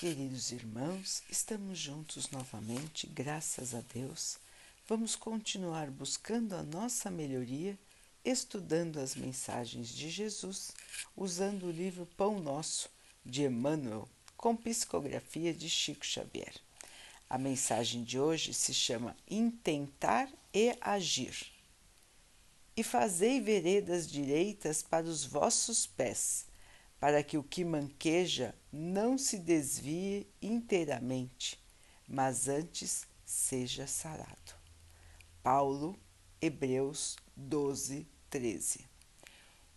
Queridos irmãos, estamos juntos novamente, graças a Deus. Vamos continuar buscando a nossa melhoria, estudando as mensagens de Jesus, usando o livro Pão Nosso, de Emmanuel, com psicografia de Chico Xavier. A mensagem de hoje se chama Intentar e Agir. E fazei veredas direitas para os vossos pés para que o que manqueja não se desvie inteiramente, mas antes seja sarado. Paulo, Hebreus 12, 13.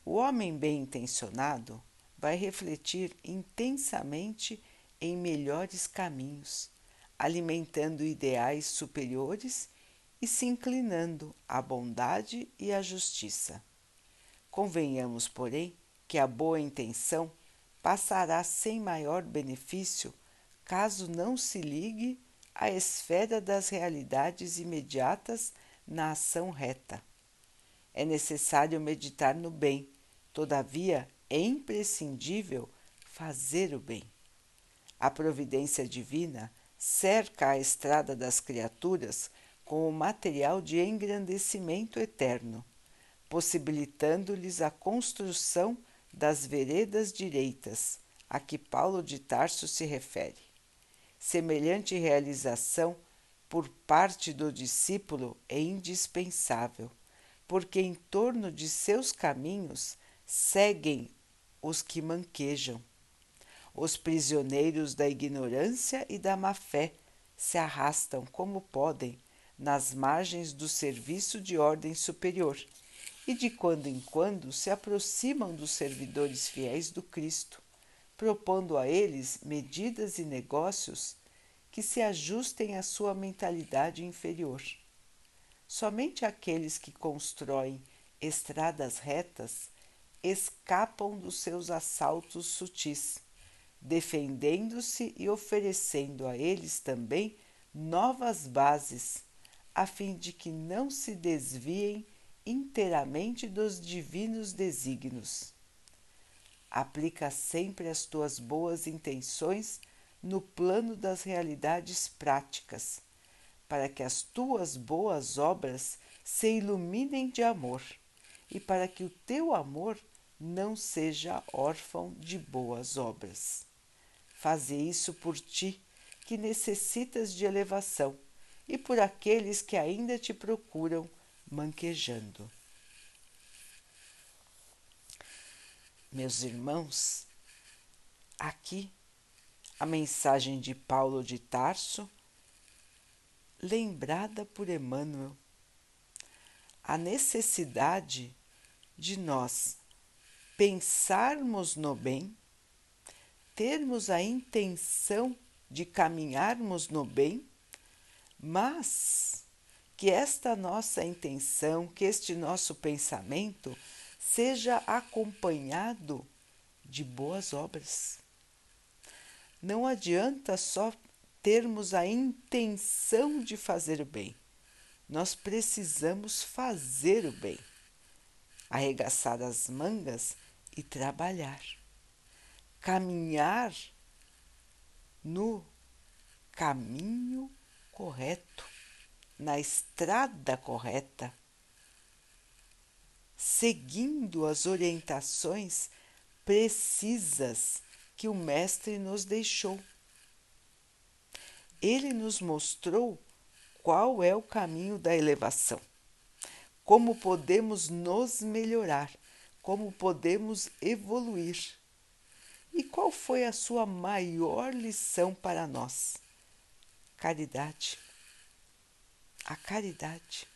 O homem bem intencionado vai refletir intensamente em melhores caminhos, alimentando ideais superiores e se inclinando à bondade e à justiça. Convenhamos, porém, que a boa intenção passará sem maior benefício caso não se ligue à esfera das realidades imediatas na ação reta. É necessário meditar no bem, todavia é imprescindível fazer o bem. A providência divina cerca a estrada das criaturas com o material de engrandecimento eterno, possibilitando-lhes a construção das veredas direitas a que Paulo de Tarso se refere. Semelhante realização por parte do discípulo é indispensável, porque em torno de seus caminhos seguem os que manquejam. Os prisioneiros da ignorância e da má-fé se arrastam como podem nas margens do serviço de ordem superior e de quando em quando se aproximam dos servidores fiéis do Cristo, propondo a eles medidas e negócios que se ajustem à sua mentalidade inferior. Somente aqueles que constroem estradas retas escapam dos seus assaltos sutis, defendendo-se e oferecendo a eles também novas bases, a fim de que não se desviem inteiramente dos divinos desígnios. Aplica sempre as tuas boas intenções no plano das realidades práticas, para que as tuas boas obras se iluminem de amor e para que o teu amor não seja órfão de boas obras. Faze isso por ti, que necessitas de elevação, e por aqueles que ainda te procuram manquejando. Meus irmãos, aqui a mensagem de Paulo de Tarso, lembrada por Emmanuel, a necessidade de nós pensarmos no bem, termos a intenção de caminharmos no bem, mas que esta nossa intenção, que este nosso pensamento seja acompanhado de boas obras. Não adianta só termos a intenção de fazer o bem. Nós precisamos fazer o bem, arregaçar as mangas e trabalhar, caminhar no caminho correto na estrada correta, seguindo as orientações precisas que o Mestre nos deixou. Ele nos mostrou qual é o caminho da elevação, como podemos nos melhorar, como podemos evoluir. E qual foi a sua maior lição para nós? Caridade a caridade.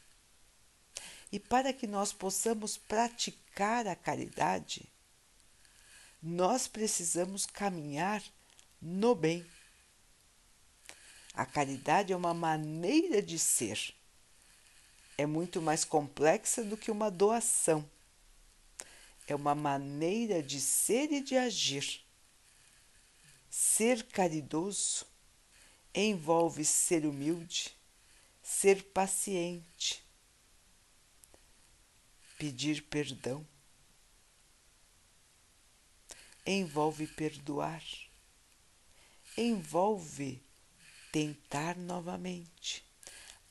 E para que nós possamos praticar a caridade, nós precisamos caminhar no bem. A caridade é uma maneira de ser. É muito mais complexa do que uma doação. É uma maneira de ser e de agir. Ser caridoso envolve ser humilde, ser paciente, pedir perdão, envolve perdoar, envolve tentar novamente,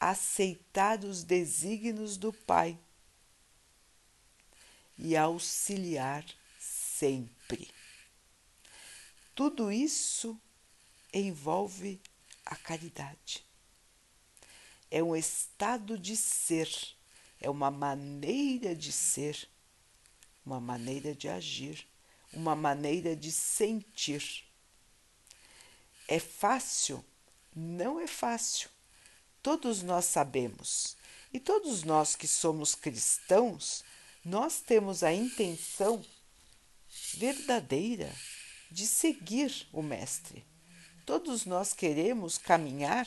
aceitar os desígnios do Pai. E auxiliar sempre. Tudo isso envolve a caridade. É um estado de ser, é uma maneira de ser, uma maneira de agir, uma maneira de sentir. É fácil? Não é fácil. Todos nós sabemos. E todos nós que somos cristãos, nós temos a intenção verdadeira de seguir o Mestre. Todos nós queremos caminhar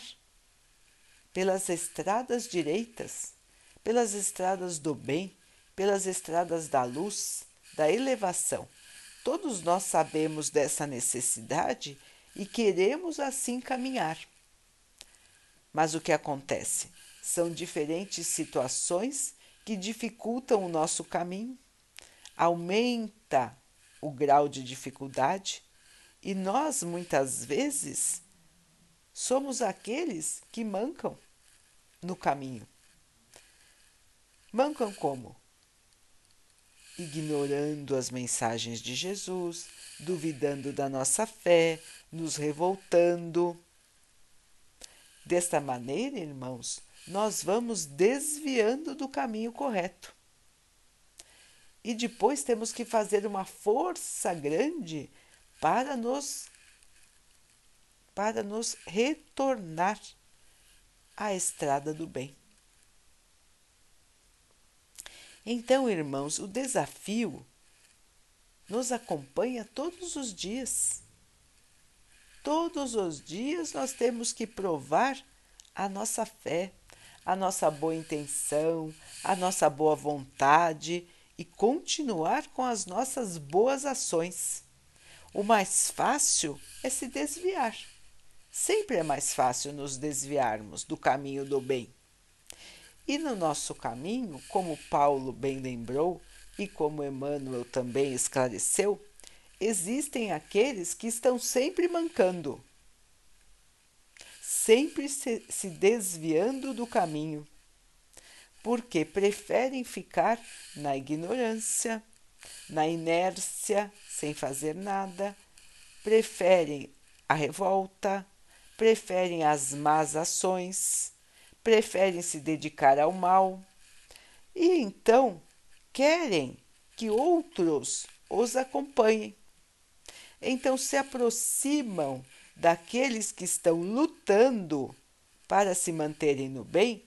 pelas estradas direitas, pelas estradas do bem, pelas estradas da luz, da elevação. Todos nós sabemos dessa necessidade e queremos assim caminhar. Mas o que acontece? São diferentes situações que dificultam o nosso caminho, aumenta o grau de dificuldade e nós muitas vezes somos aqueles que mancam no caminho. Mancam como? Ignorando as mensagens de Jesus, duvidando da nossa fé, nos revoltando. Desta maneira, irmãos, nós vamos desviando do caminho correto. E depois temos que fazer uma força grande para nos para nos retornar à estrada do bem. Então, irmãos, o desafio nos acompanha todos os dias. Todos os dias nós temos que provar a nossa fé, a nossa boa intenção, a nossa boa vontade e continuar com as nossas boas ações. O mais fácil é se desviar. Sempre é mais fácil nos desviarmos do caminho do bem. E no nosso caminho, como Paulo bem lembrou e como Emmanuel também esclareceu, existem aqueles que estão sempre mancando, sempre se, se desviando do caminho, porque preferem ficar na ignorância, na inércia, sem fazer nada, preferem a revolta, preferem as más ações, preferem se dedicar ao mal e então querem que outros os acompanhem. Então se aproximam daqueles que estão lutando para se manterem no bem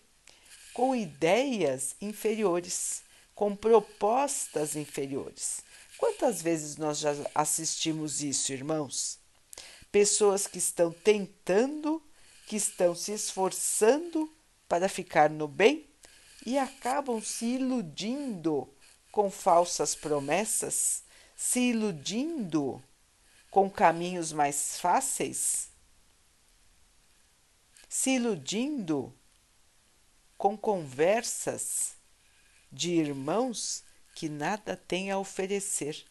com ideias inferiores, com propostas inferiores. Quantas vezes nós já assistimos isso, irmãos? Pessoas que estão tentando, que estão se esforçando para ficar no bem e acabam se iludindo com falsas promessas, se iludindo com caminhos mais fáceis, se iludindo com conversas de irmãos que nada têm a oferecer,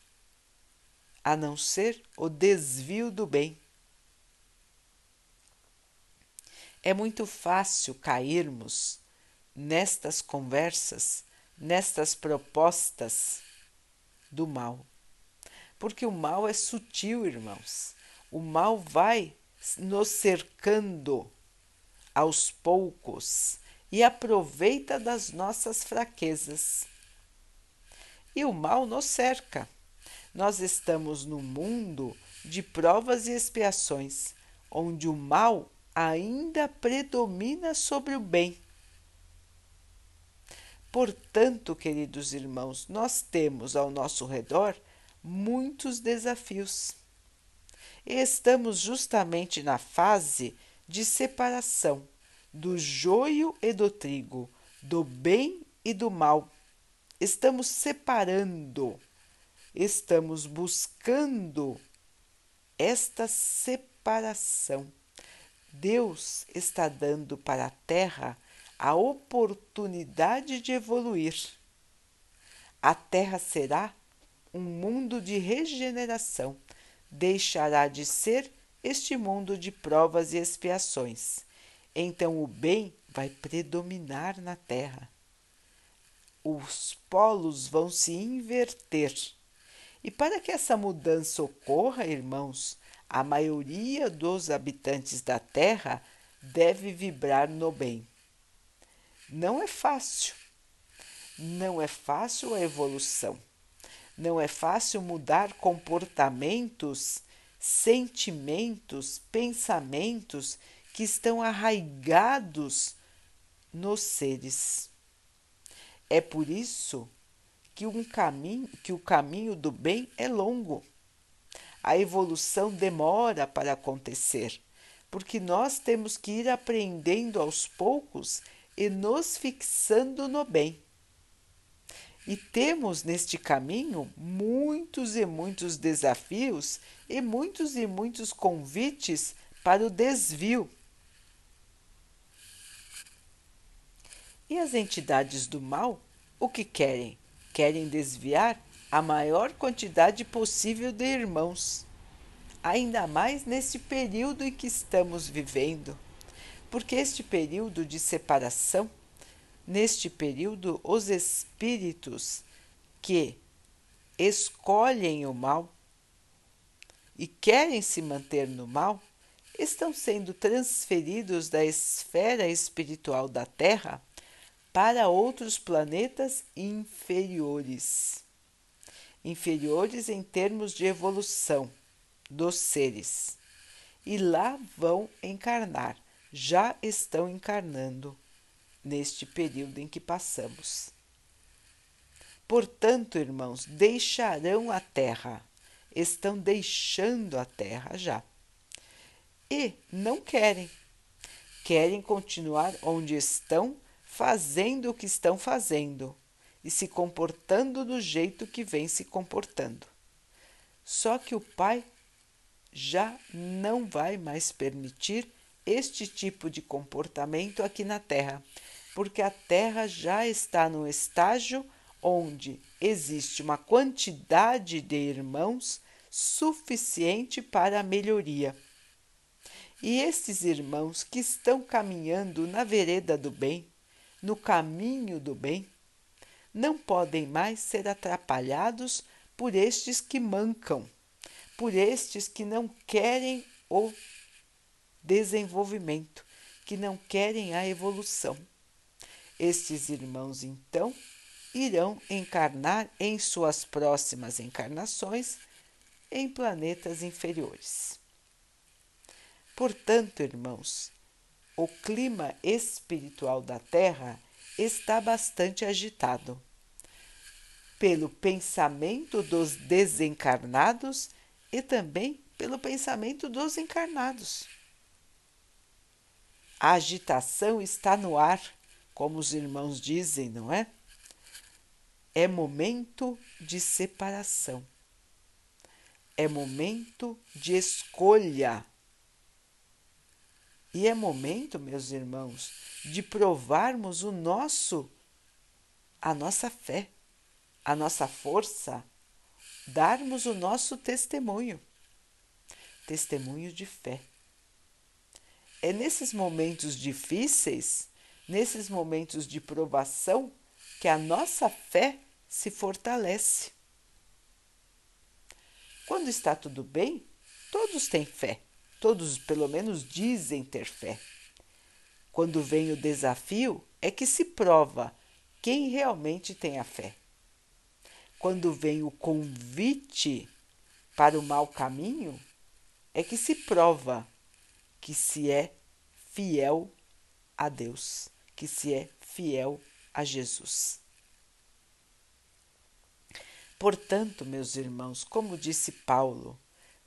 a não ser o desvio do bem. É muito fácil cairmos nestas conversas, nestas propostas do mal. Porque o mal é sutil, irmãos. O mal vai nos cercando aos poucos e aproveita das nossas fraquezas e o mal nos cerca. Nós estamos no mundo de provas e expiações, onde o mal ainda predomina sobre o bem. Portanto, queridos irmãos, nós temos ao nosso redor muitos desafios. E estamos justamente na fase de separação do joio e do trigo, do bem e do mal estamos separando, estamos buscando esta separação. Deus está dando para a Terra a oportunidade de evoluir. A Terra será um mundo de regeneração, deixará de ser este mundo de provas e expiações. Então o bem vai predominar na Terra. Os polos vão se inverter. E para que essa mudança ocorra, irmãos, a maioria dos habitantes da Terra deve vibrar no bem. Não é fácil. Não é fácil a evolução. Não é fácil mudar comportamentos, sentimentos, pensamentos que estão arraigados nos seres. É por isso que, um caminho, que o caminho do bem é longo. A evolução demora para acontecer, porque nós temos que ir aprendendo aos poucos e nos fixando no bem. E temos neste caminho muitos e muitos desafios e muitos e muitos convites para o desvio. E as entidades do mal, o que querem? Querem desviar a maior quantidade possível de irmãos, ainda mais neste período em que estamos vivendo, porque este período de separação, neste período, os espíritos que escolhem o mal e querem se manter no mal estão sendo transferidos da esfera espiritual da Terra para outros planetas inferiores. Inferiores em termos de evolução dos seres. E lá vão encarnar, já estão encarnando neste período em que passamos. Portanto, irmãos, deixarão a terra, estão deixando a terra já. E não querem, querem continuar onde estão fazendo o que estão fazendo e se comportando do jeito que vem se comportando. Só que o Pai já não vai mais permitir este tipo de comportamento aqui na Terra, porque a Terra já está no estágio onde existe uma quantidade de irmãos suficiente para a melhoria. E esses irmãos que estão caminhando na vereda do bem, no caminho do bem, não podem mais ser atrapalhados por estes que mancam, por estes que não querem o desenvolvimento, que não querem a evolução. Estes irmãos, então, irão encarnar em suas próximas encarnações em planetas inferiores. Portanto, irmãos, o clima espiritual da Terra está bastante agitado pelo pensamento dos desencarnados e também pelo pensamento dos encarnados. A agitação está no ar, como os irmãos dizem, não é? É momento de separação. É momento de escolha e é momento, meus irmãos, de provarmos o nosso a nossa fé, a nossa força, darmos o nosso testemunho. Testemunho de fé. É nesses momentos difíceis, nesses momentos de provação, que a nossa fé se fortalece. Quando está tudo bem, todos têm fé. Todos, pelo menos, dizem ter fé. Quando vem o desafio, é que se prova quem realmente tem a fé. Quando vem o convite para o mau caminho, é que se prova que se é fiel a Deus, que se é fiel a Jesus. Portanto, meus irmãos, como disse Paulo,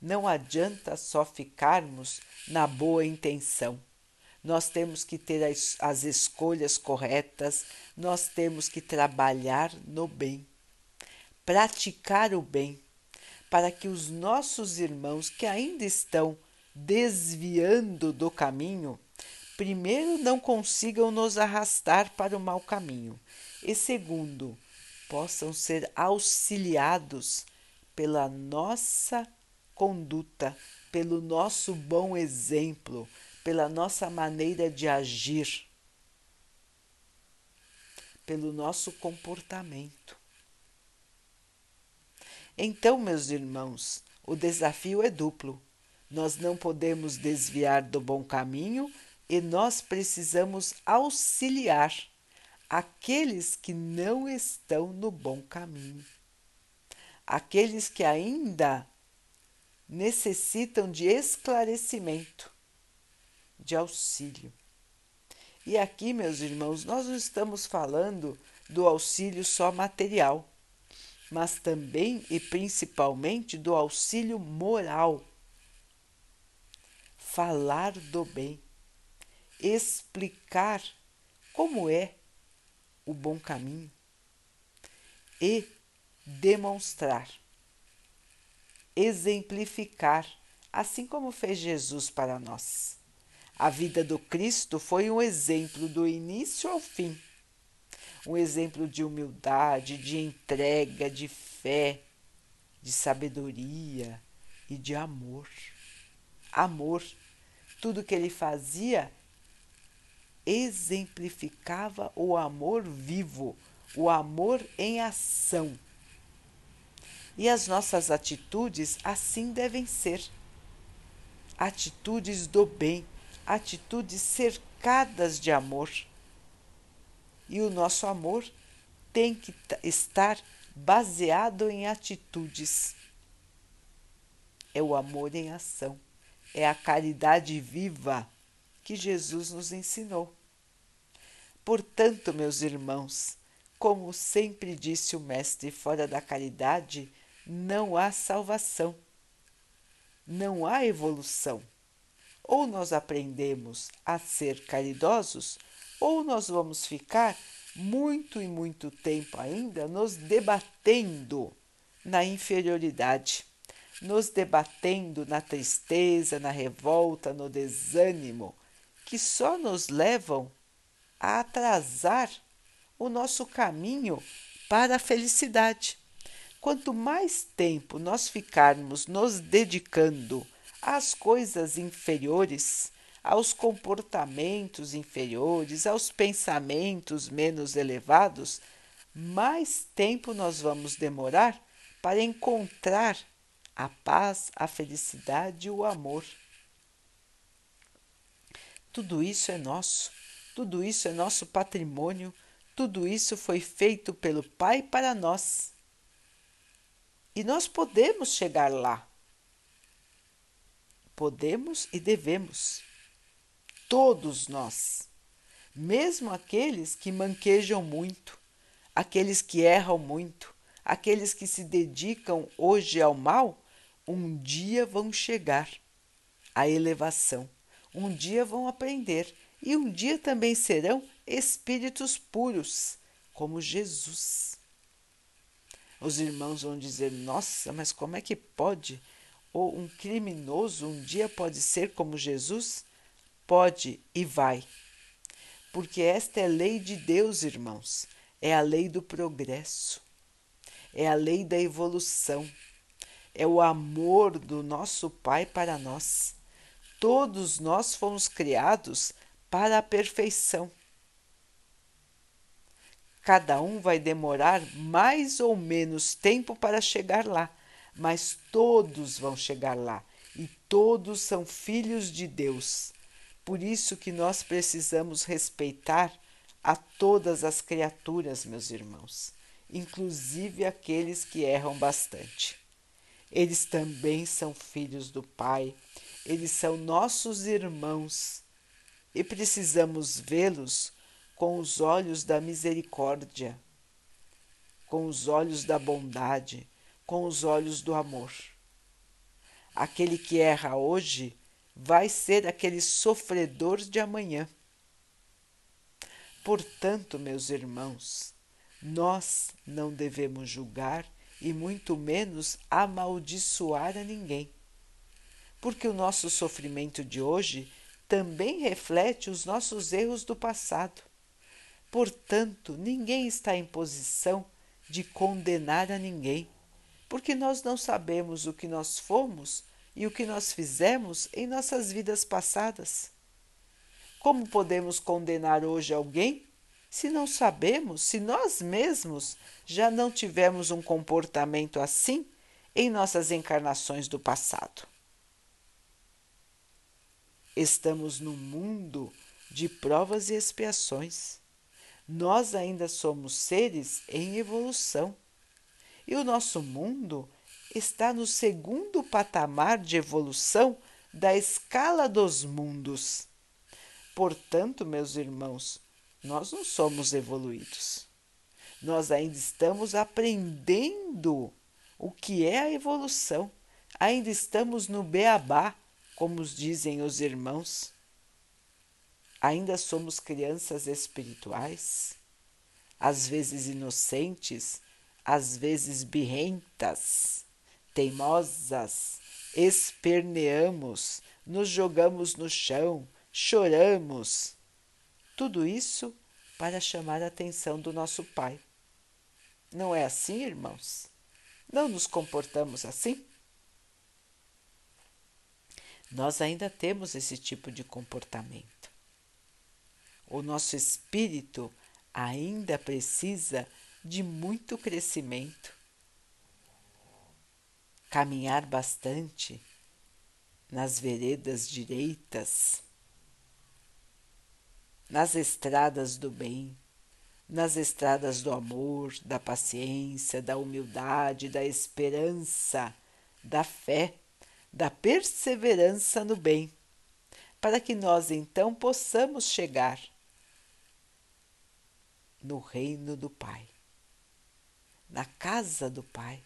não adianta só ficarmos na boa intenção. Nós temos que ter as, as escolhas corretas, nós temos que trabalhar no bem, praticar o bem, para que os nossos irmãos que ainda estão desviando do caminho, primeiro, não consigam nos arrastar para o mau caminho, e segundo, possam ser auxiliados pela nossa conduta, pelo nosso bom exemplo, pela nossa maneira de agir, pelo nosso comportamento. Então, meus irmãos, o desafio é duplo. Nós não podemos desviar do bom caminho e nós precisamos auxiliar aqueles que não estão no bom caminho, aqueles que ainda necessitam de esclarecimento, de auxílio. E aqui, meus irmãos, nós não estamos falando do auxílio só material, mas também e principalmente do auxílio moral. Falar do bem, explicar como é o bom caminho e demonstrar, exemplificar, assim como fez Jesus para nós. A vida do Cristo foi um exemplo do início ao fim. Um exemplo de humildade, de entrega, de fé, de sabedoria e de amor. Amor. Tudo que ele fazia exemplificava o amor vivo, o amor em ação. E as nossas atitudes assim devem ser atitudes do bem, atitudes cercadas de amor. E o nosso amor tem que estar baseado em atitudes. É o amor em ação, é a caridade viva que Jesus nos ensinou. Portanto, meus irmãos, como sempre disse o Mestre, fora da caridade não há salvação, não há evolução. Ou nós aprendemos a ser caridosos, ou nós vamos ficar muito e muito tempo ainda nos debatendo na inferioridade, nos debatendo na tristeza, na revolta, no desânimo, que só nos levam a atrasar o nosso caminho para a felicidade. Quanto mais tempo nós ficarmos nos dedicando às coisas inferiores, aos comportamentos inferiores, aos pensamentos menos elevados, mais tempo nós vamos demorar para encontrar a paz, a felicidade e o amor. Tudo isso é nosso, tudo isso é nosso patrimônio, tudo isso foi feito pelo Pai para nós. E nós podemos chegar lá podemos e devemos. Todos nós, mesmo aqueles que manquejam muito, aqueles que erram muito, aqueles que se dedicam hoje ao mal, um dia vão chegar à elevação, um dia vão aprender e um dia também serão espíritos puros, como Jesus. Os irmãos vão dizer: Nossa, mas como é que pode? ou um criminoso um dia pode ser como Jesus? Pode e vai. Porque esta é a lei de Deus, irmãos. É a lei do progresso. É a lei da evolução. É o amor do nosso Pai para nós. Todos nós fomos criados para a perfeição. Cada um vai demorar mais ou menos tempo para chegar lá mas todos vão chegar lá e todos são filhos de Deus. Por isso que nós precisamos respeitar a todas as criaturas, meus irmãos, inclusive aqueles que erram bastante. Eles também são filhos do Pai, eles são nossos irmãos e precisamos vê-los com os olhos da misericórdia, com os olhos da bondade, com os olhos do amor. Aquele que erra hoje vai ser aquele sofredor de amanhã. Portanto, meus irmãos, nós não devemos julgar e muito menos amaldiçoar a ninguém, porque o nosso sofrimento de hoje também reflete os nossos erros do passado. Portanto, ninguém está em posição de condenar a ninguém porque nós não sabemos o que nós fomos e o que nós fizemos em nossas vidas passadas. Como podemos condenar hoje alguém se não sabemos se nós mesmos já não tivemos um comportamento assim em nossas encarnações do passado? Estamos num mundo de provas e expiações. Nós ainda somos seres em evolução. E o nosso mundo está no segundo patamar de evolução da escala dos mundos. Portanto, meus irmãos, nós não somos evoluídos. Nós ainda estamos aprendendo o que é a evolução. Ainda estamos no beabá, como dizem os irmãos. Ainda somos crianças espirituais, às vezes inocentes, às vezes birrentas teimosas, esperneamos, nos jogamos no chão, choramos. Tudo isso para chamar a atenção do nosso Pai. Não é assim, irmãos? Não nos comportamos assim? Nós ainda temos esse tipo de comportamento. O nosso espírito ainda precisa de muito crescimento. Caminhar bastante nas veredas direitas, nas estradas do bem, nas estradas do amor, da paciência, da humildade, da esperança, da fé, da perseverança no bem, para que nós então possamos chegar no reino do Pai, na casa do Pai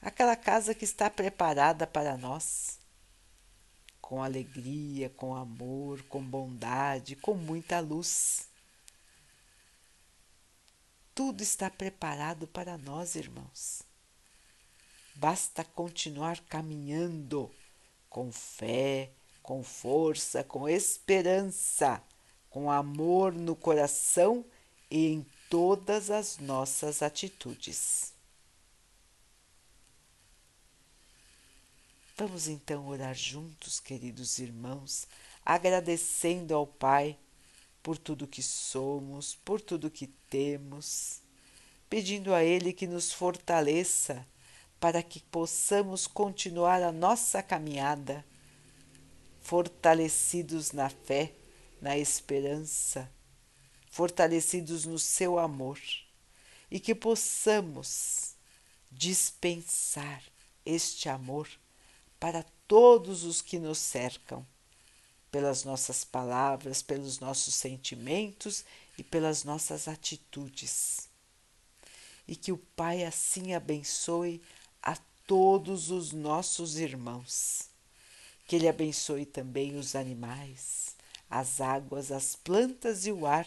aquela casa que está preparada para nós, com alegria, com amor, com bondade, com muita luz. Tudo está preparado para nós, irmãos. Basta continuar caminhando com fé, com força, com esperança, com amor no coração e em todas as nossas atitudes. Vamos então orar juntos, queridos irmãos, agradecendo ao Pai por tudo que somos, por tudo que temos, pedindo a Ele que nos fortaleça para que possamos continuar a nossa caminhada, fortalecidos na fé, na esperança, fortalecidos no seu amor e que possamos dispensar este amor para todos os que nos cercam, pelas nossas palavras, pelos nossos sentimentos e pelas nossas atitudes. E que o Pai assim abençoe a todos os nossos irmãos. Que Ele abençoe também os animais, as águas, as plantas e o ar